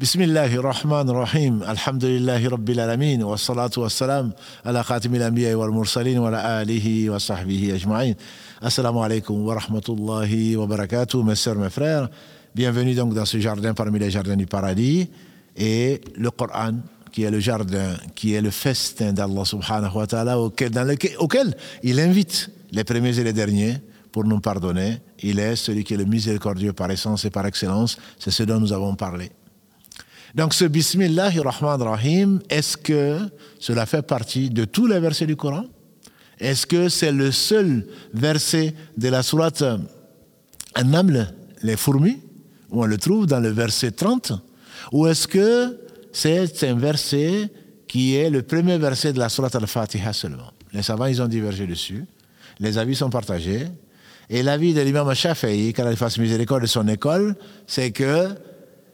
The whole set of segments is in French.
بسم الله الرحمن الرحيم الحمد لله رب العالمين والصلاة والسلام على خاتم الأنبياء والمرسلين وعلى آله وصحبه أجمعين السلام عليكم ورحمة الله وبركاته mes sœurs, mes frères bienvenue donc dans ce jardin parmi les jardins du paradis et le Coran qui est le jardin, qui est le festin d'Allah subhanahu wa ta'ala auquel, dans lequel, auquel il invite les premiers et les derniers pour nous pardonner. Il est celui qui est le miséricordieux par essence et par excellence. C'est ce dont nous avons parlé. Donc ce Bismillah Rahman Rahim, est-ce que cela fait partie de tous les versets du Coran? Est-ce que c'est le seul verset de la sourate An-Naml, les fourmis, où on le trouve dans le verset 30 Ou est-ce que c'est un verset qui est le premier verset de la sourate Al-Fatiha seulement? Les savants, ils ont divergé dessus. Les avis sont partagés. Et l'avis de l'imam Shafi'i, qu'Allah fasse miséricorde de son école, c'est que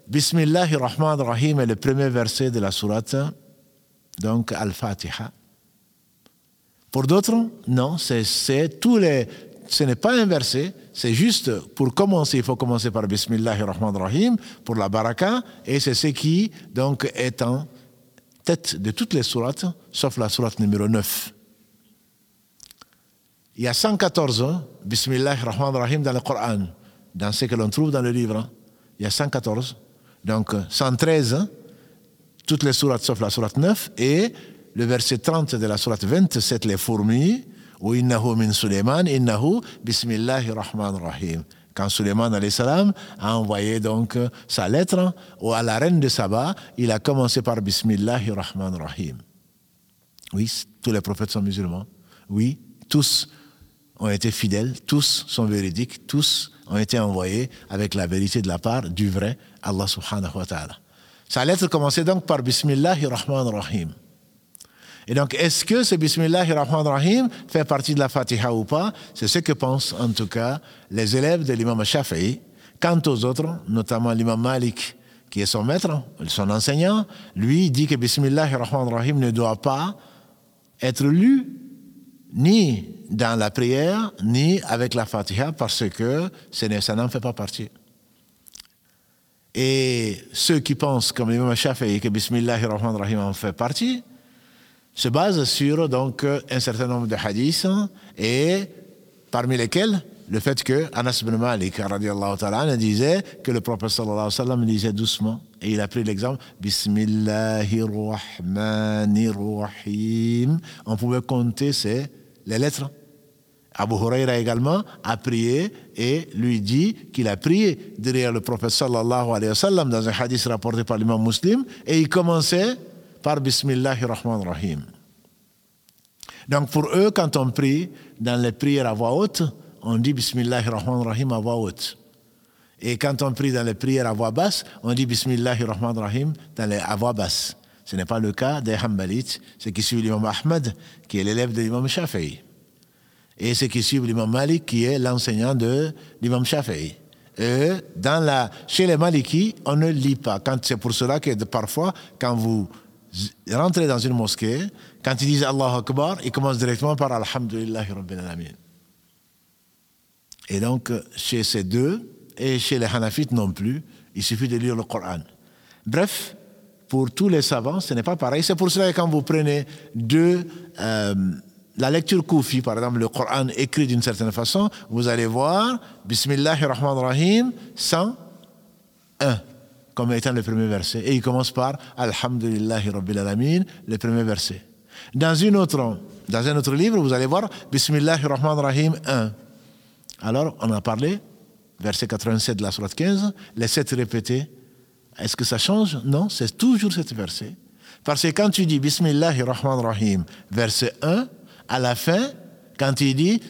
Bismillahir Rahman Rahim est le premier verset de la sourate, donc Al-Fatiha. Pour d'autres, non. Ce n'est pas un verset, c'est juste pour commencer, il faut commencer par Bismillahir Rahman Rahim pour la baraka, et c'est ce qui donc est en tête de toutes les sourates, sauf la sourate numéro 9. Il y a 114 Bismillahir Rahman Rahim dans le Coran, dans ce que l'on trouve dans le livre. Il y a 114. Donc 113, toutes les sourates sauf la sourate 9, et le verset 30 de la sourate 27, les fourmis, ou innahu min Suleiman, innahu bismillahir rahman rahim. Quand Suleiman salam a envoyé donc sa lettre à la reine de Saba, il a commencé par bismillahir rahman rahim. Oui, tous les prophètes sont musulmans. Oui, tous ont été fidèles, tous sont véridiques, tous ont été envoyés avec la vérité de la part du vrai Allah subhanahu wa ta'ala. Sa lettre commençait donc par Bismillahir Rahman Rahim. Et donc, est-ce que ce Bismillahir Rahman Rahim fait partie de la Fatiha ou pas? C'est ce que pensent en tout cas les élèves de l'imam Shafi'i. Quant aux autres, notamment l'imam Malik, qui est son maître, son enseignant, lui dit que Bismillahir Rahman Rahim ne doit pas être lu ni dans la prière, ni avec la Fatiha, parce que ça n'en fait pas partie. Et ceux qui pensent, comme l'imam Shafi'i, que Bismillahir Rahman Rahim en fait partie, se basent sur donc, un certain nombre de hadiths, et parmi lesquels le fait que Anas ibn Malik ta'ala, disait que le prophète sallallahu alayhi wa sallam disait doucement, et il a pris l'exemple Bismillahir Rahmanir Rahim. On pouvait compter ces, les lettres Abu Huraira également a prié et lui dit qu'il a prié derrière le prophète sallallahu alayhi wa sallam dans un hadith rapporté par l'imam muslim et il commençait par Bismillahir Rahman Rahim. Donc pour eux, quand on prie dans les prières à voix haute, on dit Bismillahir Rahman Rahim à voix haute. Et quand on prie dans les prières à voix basse, on dit Bismillahir Rahman Rahim dans les, à voix basse. Ce n'est pas le cas des Hanbalites, c'est qui suit l'imam Ahmed, qui est l'élève de l'imam Shafi'i et ceux qui suivent l'imam Malik, qui est l'enseignant de l'imam Shafi'i. Dans la, chez les Malikis, on ne lit pas. C'est pour cela que parfois, quand vous rentrez dans une mosquée, quand ils disent Allah Akbar, ils commencent directement par Alhamdulillahi Rabbil Alamin. Et donc, chez ces deux, et chez les Hanafites non plus, il suffit de lire le Coran. Bref, pour tous les savants, ce n'est pas pareil. C'est pour cela que quand vous prenez deux euh, la lecture koufi, par exemple, le Coran écrit d'une certaine façon, vous allez voir Bismillahir Rahman Rahim 101 comme étant le premier verset. Et il commence par Alhamdulillahi Rabbil Alamin, le premier verset. Dans, une autre, dans un autre livre, vous allez voir Bismillahir Rahman Rahim 1. Alors, on a parlé, verset 87 de la Sourate 15, les sept répétés. Est-ce que ça change? Non, c'est toujours cet verset. Parce que quand tu dis Bismillahir Rahman Rahim, verset 1, à la fin, quand il dit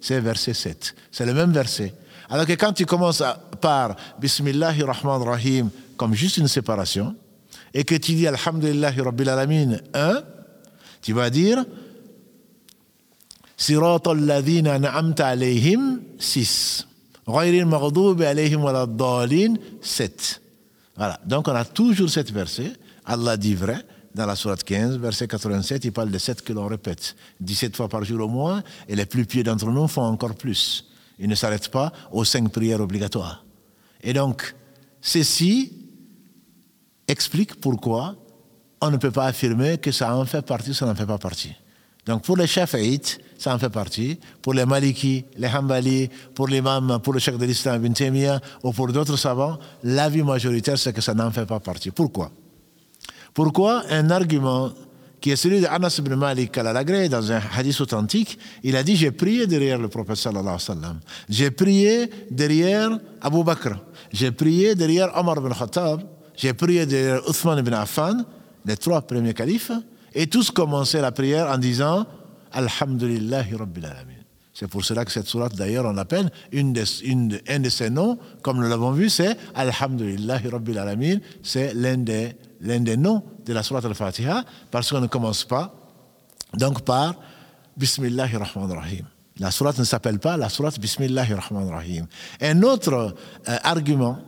c'est verset 7. C'est le même verset. Alors que quand tu commences par Bismillahir Rahman Rahim comme juste une séparation, et que tu dis Alhamdulillahi Rabbil Alamin 1, tu vas dire Sirat al-ladhina an'amta alayhim 6. Ghayril maghdubi alayhim waladdallin 7. Voilà. Donc on a toujours cette verset. Allah dit vrai. Dans la sourate 15, verset 87, il parle de 7 que l'on répète. 17 fois par jour au moins. Et les plus pieux d'entre nous font encore plus. Il ne s'arrête pas aux cinq prières obligatoires. Et donc, ceci explique pourquoi on ne peut pas affirmer que ça en fait partie, ça n'en fait pas partie. Donc pour les Shafi'ites, ça en fait partie. Pour les Maliki, les Hanbali, pour l'imam, pour le chef de l'islam Ibn Taymiyyah ou pour d'autres savants, l'avis majoritaire, c'est que ça n'en fait pas partie. Pourquoi? Pourquoi un argument qui est celui d'Anas ibn Malik al dans un hadith authentique, il a dit J'ai prié derrière le prophète sallallahu alayhi wa sallam. J'ai prié derrière Abu Bakr. J'ai prié derrière Omar ibn Khattab. J'ai prié derrière Uthman ibn Affan, les trois premiers califes. Et tous commençaient la prière en disant Alhamdulillahi Rabbil Alamin. C'est pour cela que cette sourate, d'ailleurs, on appelle une un de ses noms, comme nous l'avons vu, c'est Alhamdulillahi Rabbil Alamin. C'est l'un des, l'un des noms de la sourate Al-Fatiha, parce qu'on ne commence pas donc par Bismillahi Rahman Rahim. La sourate ne s'appelle pas la sourate Bismillahi Rahman Rahim. Un autre euh, argument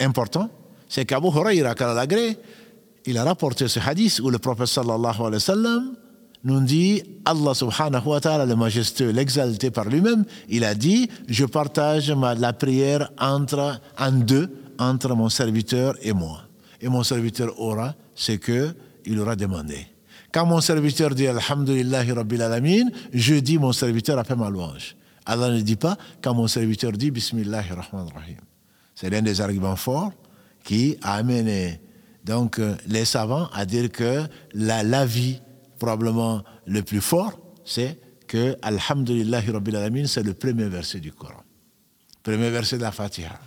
important, c'est qu'Abu Huraira, il a rapporté ce hadith où le prophète sallallahu alayhi wa sallam nous dit Allah subhanahu wa ta'ala, le majestueux, l'exalté par lui-même, il a dit Je partage la prière entre, en deux entre mon serviteur et moi. Et mon serviteur aura ce qu'il aura demandé. Quand mon serviteur dit Alhamdulillahi Rabbil Alamin, je dis mon serviteur a fait ma louange. Allah ne dit pas quand mon serviteur dit Bismillahi Rahman Rahim. C'est l'un des arguments forts qui a amené donc euh, les savants à dire que la, vie probablement le plus fort, c'est que Alhamdulillahi Rabbil Alamin, c'est le premier verset du Coran. Premier verset de la Fatiha.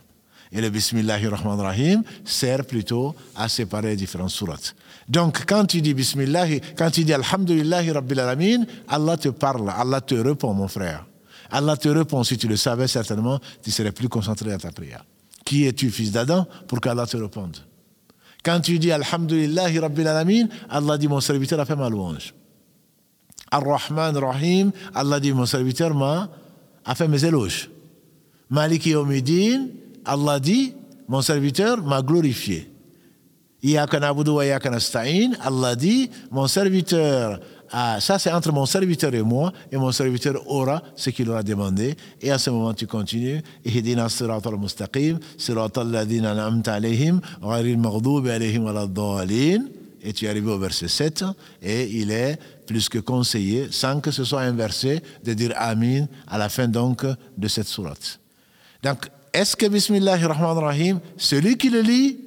Et le Bismillahi Rahman Rahim sert plutôt à séparer différentes sourates. Donc, quand tu dis Bismillahi, quand tu dis Alhamdulillahi Rabbil Alamin, Allah te parle, Allah te répond, mon frère. Allah te répond. Si tu le savais, certainement, tu serais plus concentré à ta prière. Qui es-tu, fils d'Adam, pour qu'Allah te réponde? Quand tu dis Alhamdulillahi Rabbil Allah dit mon serviteur a fait ma louange. Ar-Rahman Rahim, Allah dit mon serviteur m'a a fait mes éloges. Maliki Yawmiddin, Allah dit mon serviteur m'a glorifié. Iyaka na'budu wa iyaka nasta'in, Allah dit mon serviteur ah, ça c'est entre mon serviteur et moi, et mon serviteur aura ce qu'il aura demandé. Et à ce moment, tu continues. Et tu es arrivé au verset 7, et il est plus que conseillé, sans que ce soit inversé, de dire Amin à la fin donc de cette sourate. Donc, est-ce que Bismillahirrahmanirrahim, celui qui le lit,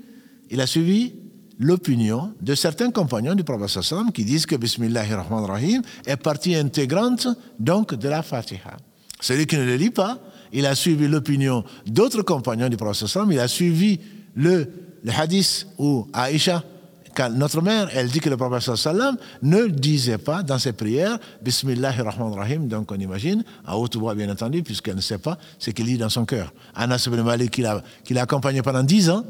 il a suivi? L'opinion de certains compagnons du prophète sallam qui disent que Bismillahirrahmanirrahim est partie intégrante donc de la Fatiha. Celui qui ne le lit pas, il a suivi l'opinion d'autres compagnons du prophète sallam, il a suivi le, le hadith où Aïcha, notre mère, elle dit que le prophète sallam ne disait pas dans ses prières Bismillahirrahmanirrahim, donc on imagine, à haute voix bien entendu, puisqu'elle ne sait pas ce qu'il lit dans son cœur. Anas ibn Malik, qui l'a accompagné pendant dix ans,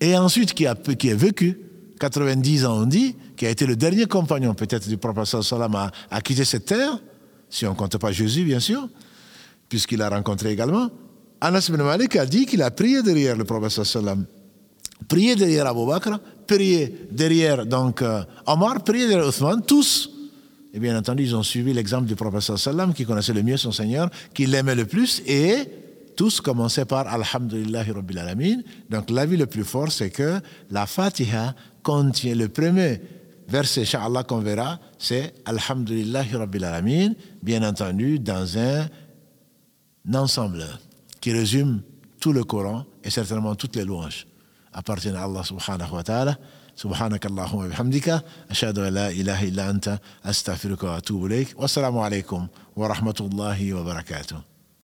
et ensuite qui a, qui a vécu 90 ans, on dit, qui a été le dernier compagnon peut-être du prophète sallam à, à quitter cette terre, si on ne compte pas Jésus bien sûr, puisqu'il a rencontré également. Anas ibn Malik a dit qu'il a prié derrière le prophète sallam, prié derrière Abu Bakr, prié derrière donc euh, Omar, prié derrière Othman, tous. Et bien entendu, ils ont suivi l'exemple du prophète sallam qui connaissait le mieux son Seigneur, qui l'aimait le plus et tous commençaient par Alhamdulillahi Rabbil Alamin. Donc l'avis le plus fort, c'est que la Fatiha contient le premier verset, Inch'Allah, qu'on verra, c'est Alhamdulillahi Rabbil Alamin, bien entendu, dans un ensemble qui résume tout le Coran et certainement toutes les louanges appartiennent à Allah subhanahu wa ta'ala. سبحانك اللهم وبحمدك أشهد أن لا إله إلا أنت أستغفرك وأتوب إليك والسلام عليكم ورحمة الله وبركاته